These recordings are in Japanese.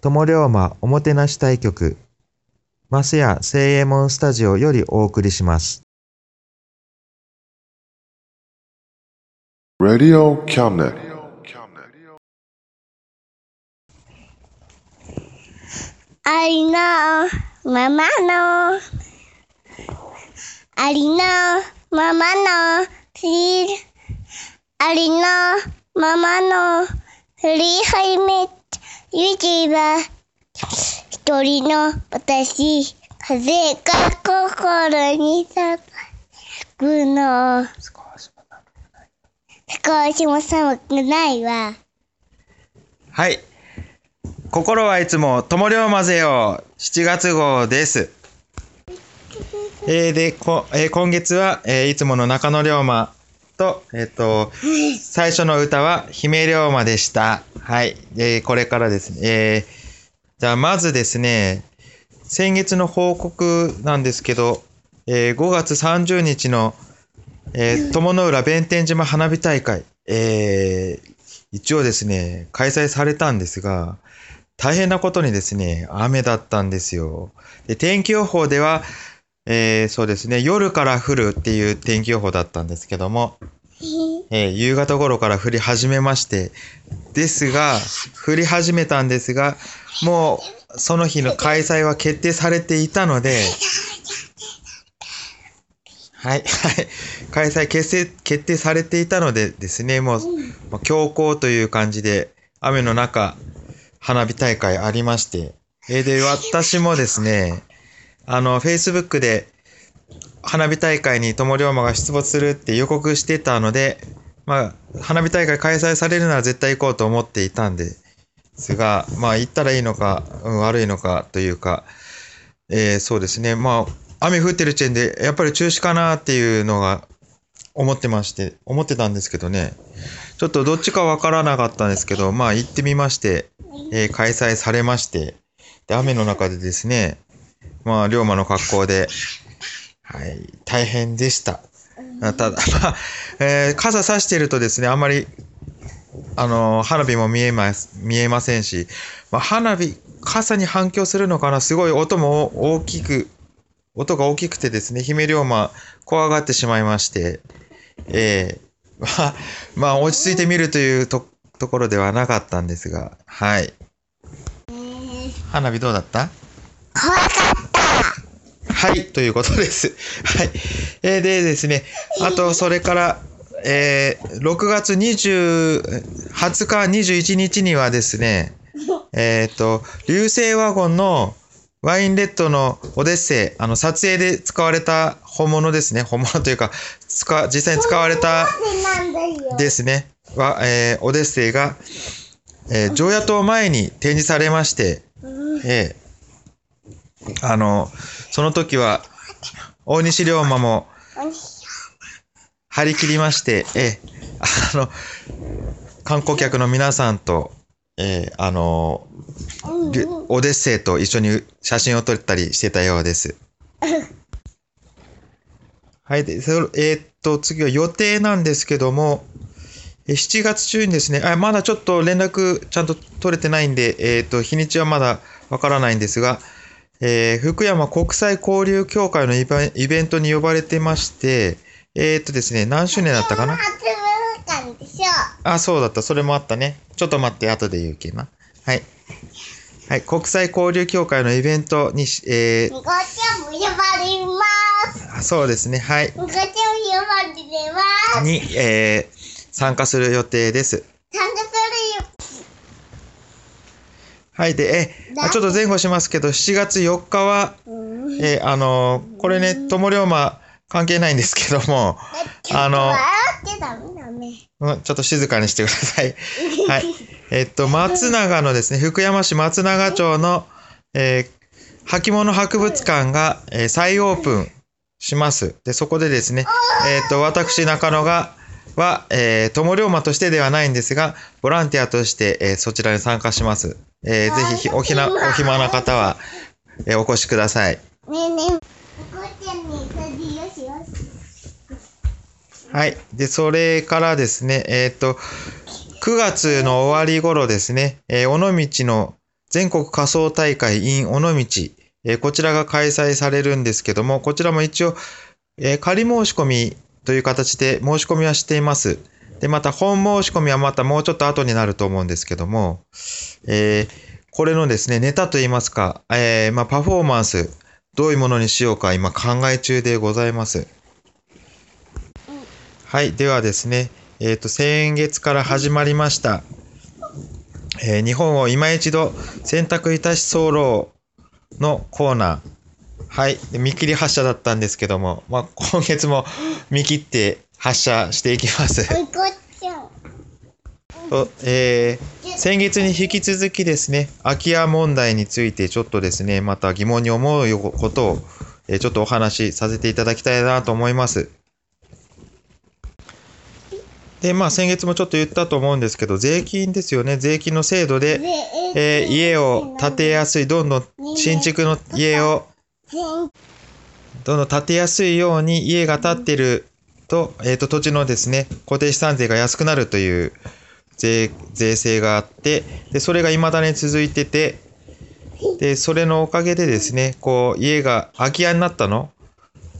友龍馬おもてなし対局、マスヤ聖右衛門スタジオよりお送りします。Radio cabinet. ありのままのありのままのフリーありのままのフリーハイメット YouTuber 一人の私風が心にさくの少しも寒くないわはい。心はいつも友龍馬ぜよ。7月号です。えーで、こえー今月は、えーいつもの中野龍馬と、えっ、と、最初の歌は姫龍馬でした。はい。えーこれからですね。えーじゃあ、まずですね、先月の報告なんですけど、えー5月30日の、えー友の浦弁天島花火大会、えー一応ですね、開催されたんですが、大変なことにですね、雨だったんですよ。で天気予報では、えーそうですね、夜から降るっていう天気予報だったんですけども、えー。夕方頃から降り始めまして、ですが、降り始めたんですが、もうその日の開催は決定されていたので、はい、はい。開催決定、決定されていたのでですね、もう、まあ強行という感じで、雨の中、花火大会ありまして、えーで、私もですね、あの、Facebook で、花火大会に友龍馬が出没するって予告してたので、まあ、花火大会開催されるなら絶対行こうと思っていたんですが、まあ、行ったらいいのか、うん、悪いのかというか、えーそうですね、まあ、雨降ってる時点で、やっぱり中止かなっていうのが思ってまして、思ってたんですけどね、ちょっとどっちかわからなかったんですけど、まあ行ってみまして、えー開催されまして、で、雨の中でですね、まあ、龍馬の格好で、はい、大変でした。あただ、まあ、えー傘差してるとですね、あんまり、あのー花火も見えます、見えませんし、まあ、花火、傘に反響するのかな、すごい音も大きく、音が大きくてですね、姫龍馬、怖がってしまいまして、えーまあ、まあ、落ち着いて見るというとところではなかったんですが、はい。花火どうだった？怖かったはい、ということです。はい。えーでですね、あと、それから、えー6月20、20日、21日にはですね、えっ、と、流星ワゴンのワインレッドのオデッセイ、あの、撮影で使われた本物ですね。本物というか、使、実際に使われたですね、は、えーオデッセイが、えー、常夜灯前に展示されまして、えーあの、その時は、大西龍馬も張り切りまして、えあの、観光客の皆さんとえーあのオデッセイと一緒に写真を撮ったりしてたようです。はい。で、そえーっと、次は予定なんですけども、7月中にですね、あまだちょっと連絡ちゃんと取れてないんで、えーっと、日にちはまだわからないんですが、えー福山国際交流協会のイベイベントに呼ばれてまして、えーっとですね、何周年だったかな？初文館でしょ。あ、そうだった。それもあったね。ちょっと待って、後で言うけな。はい。はい。国際交流協会のイベントにし、えごちゃんも呼ばれます。ー、そうですね。はい。ごちゃんも呼ばれます。に、えー、参加する予定ですはい。で、え、あちょっと前後しますけど、7月4日は。えーあのーこれね、友龍馬関係ないんですけども、あのちょっと静かにしてください。はい。えっと、松永のですね、福山市松永町の、えー履物博物館が、えー再オープンします。で、そこでですね、えっと、私、中野が、は、えー、友龍馬としてではないんですが、ボランティアとして、えーそちらに参加します。えーぜひひ、おひな、お暇な方は、えーお越しください。ねえねえ。ごちゃんにそれよしよし。はい。で、それからですね、えっ、と、9月の終わり頃ですね、えー尾道の全国仮想大会 in 尾道、えーこちらが開催されるんですけども、こちらも一応、えー仮申し込みという形で申し込みはしています。で、また本申し込みはまたもうちょっと後になると思うんですけども、えーこれのですね、ネタといいますか、えーまあ、パフォーマンス、どういうものにしようか今考え中でございます。はい。ではですね、えっ、と、先月から始まりました、えー日本を今一度選択いたし候のコーナー。はい。見切り発車だったんですけども、まあ、今月も見切って発車していきます。とえー先月に引き続きですね、空き家問題についてちょっとですね、また疑問に思うことを、えーちょっとお話しさせていただきたいなと思います。で、まあ先月もちょっと言ったと思うんですけど、税金ですよね。税金の制度で、えー家を建てやすい、どんどん新築の家をどんどん建てやすいように家が建ってると、えっ、と、土地のですね、固定資産税が安くなるという税、税制があって、で、それが未だに続いてて、で、それのおかげでですね、こう、家が空き家になったの。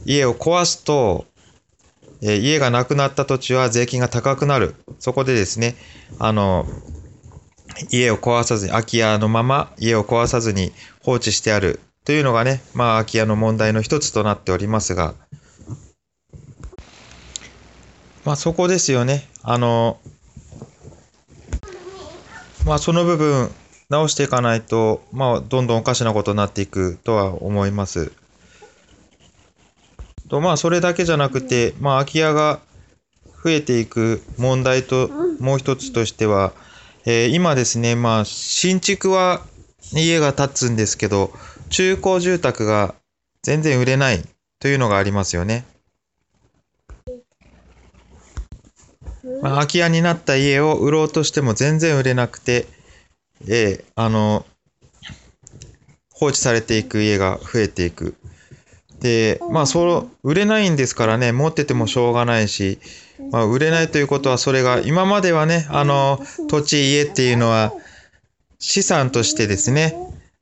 家を壊すと、えー家がなくなった土地は税金が高くなる。そこでですね、あの、家を壊さずに、空き家のまま家を壊さずに放置してある。というのがね、まあ空き家の問題の一つとなっておりますが、まあそこですよね。あの、まあその部分直していかないと、まあどんどんおかしなことになっていくとは思います。とまあそれだけじゃなくて、まあ空き家が増えていく問題ともう一つとしては、えー今ですね、まあ新築は家が建つんですけど、中古住宅が全然売れないというのがありますよね。まあ、空き家になった家を売ろうとしても全然売れなくて、えーあの、放置されていく家が増えていく。で、まあ、そう、売れないんですからね、持っててもしょうがないし、まあ、売れないということは、それが、今まではね、あの、土地、家っていうのは、資産としてですね、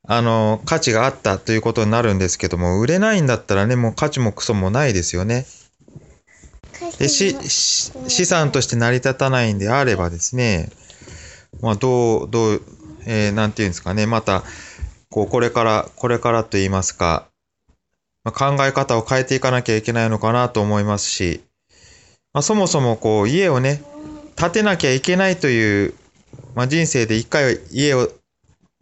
あの、価値があったということになるんですけども、売れないんだったらね、もう価値もクソもないですよね。で、し、し資産として成り立たないんであればですね、まあ、どう、どう、えーなんていうんですかね、また、こう、これから、これからと言いますか、まあ、考え方を変えていかなきゃいけないのかなと思いますし、まあ、そもそもこう、家をね、建てなきゃいけないという、まあ、人生で一回は家を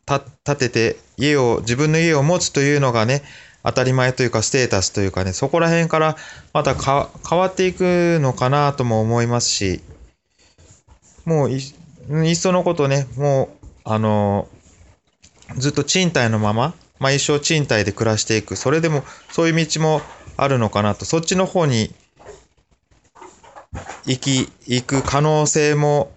た建てて、家を、自分の家を持つというのがね、当たり前というかステータスというかね、そこら辺からまたか変わっていくのかなとも思いますし、もうい、いっそのことね、もう、あのずっと賃貸のまま、まあ一生賃貸で暮らしていく。それでも、そういう道もあるのかなと。そっちの方に行き、行く可能性も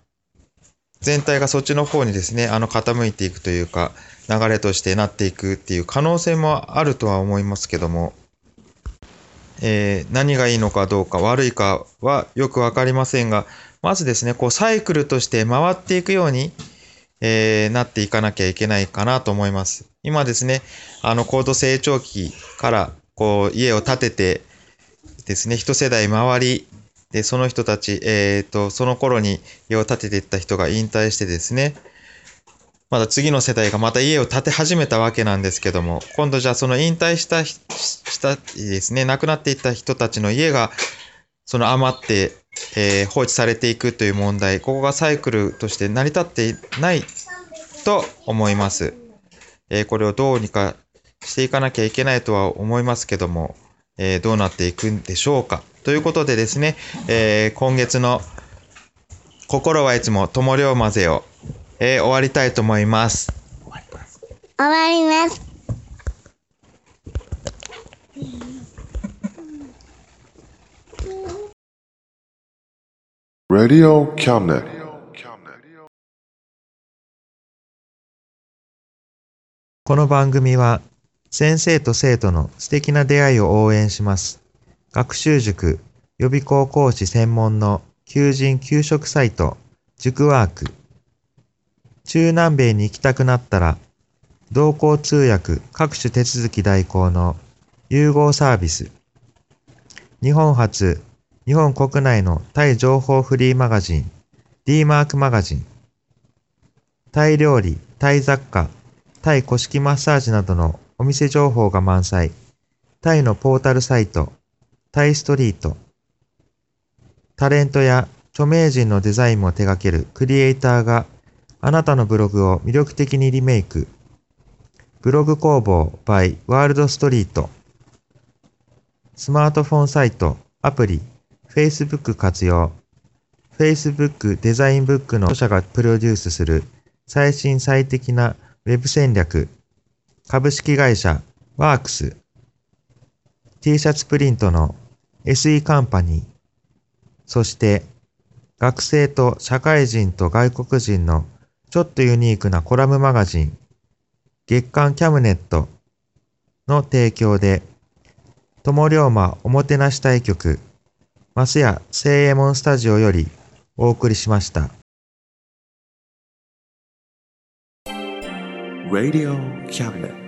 全体がそっちの方にですね、あの傾いていくというか、流れとしてなっていくっていう可能性もあるとは思いますけども、えー、何がいいのかどうか悪いかはよくわかりませんが、まずですね、こうサイクルとして回っていくように、えー、なっていかなきゃいけないかなと思います。今ですね、あの高度成長期からこう家を建ててですね、一世代回り、で、その人たち、えっ、ー、と、その頃に家を建てていった人が引退してですね、まだ次の世代がまた家を建て始めたわけなんですけども、今度じゃあその引退した、したですね、亡くなっていった人たちの家が、その余って、えー、放置されていくという問題、ここがサイクルとして成り立っていないと思います。えー、これをどうにかしていかなきゃいけないとは思いますけども、えー、どうなっていくんでしょうか。ということでですね、え今月の心はいつも友龍混ぜをえー、終わりたいと思います。終わります。終わります。Radio Cabinet この番組は先生と生徒の素敵な出会いを応援します。学習塾予備高校師専門の求人・給食サイト塾ワーク中南米に行きたくなったら、同行通訳各種手続き代行の融合サービス。日本初、日本国内のタイ情報フリーマガジン、D マークマガジン。タイ料理、タイ雑貨、タイ古式マッサージなどのお店情報が満載。タイのポータルサイト、タイストリート。タレントや著名人のデザインも手掛けるクリエイターがあなたのブログを魅力的にリメイク。ブログ工房 by ワールドストリート。スマートフォンサイト、アプリ、Facebook 活用。Facebook デザインブックの著者がプロデュースする最新最適なウェブ戦略。株式会社ワークス。T シャツプリントの SE カンパニー。そして学生と社会人と外国人のちょっとユニークなコラムマガジン、月刊キャムネットの提供で、友龍馬おもてなし対局、マスヤ聖右衛門スタジオよりお送りしました。Radio Cabinet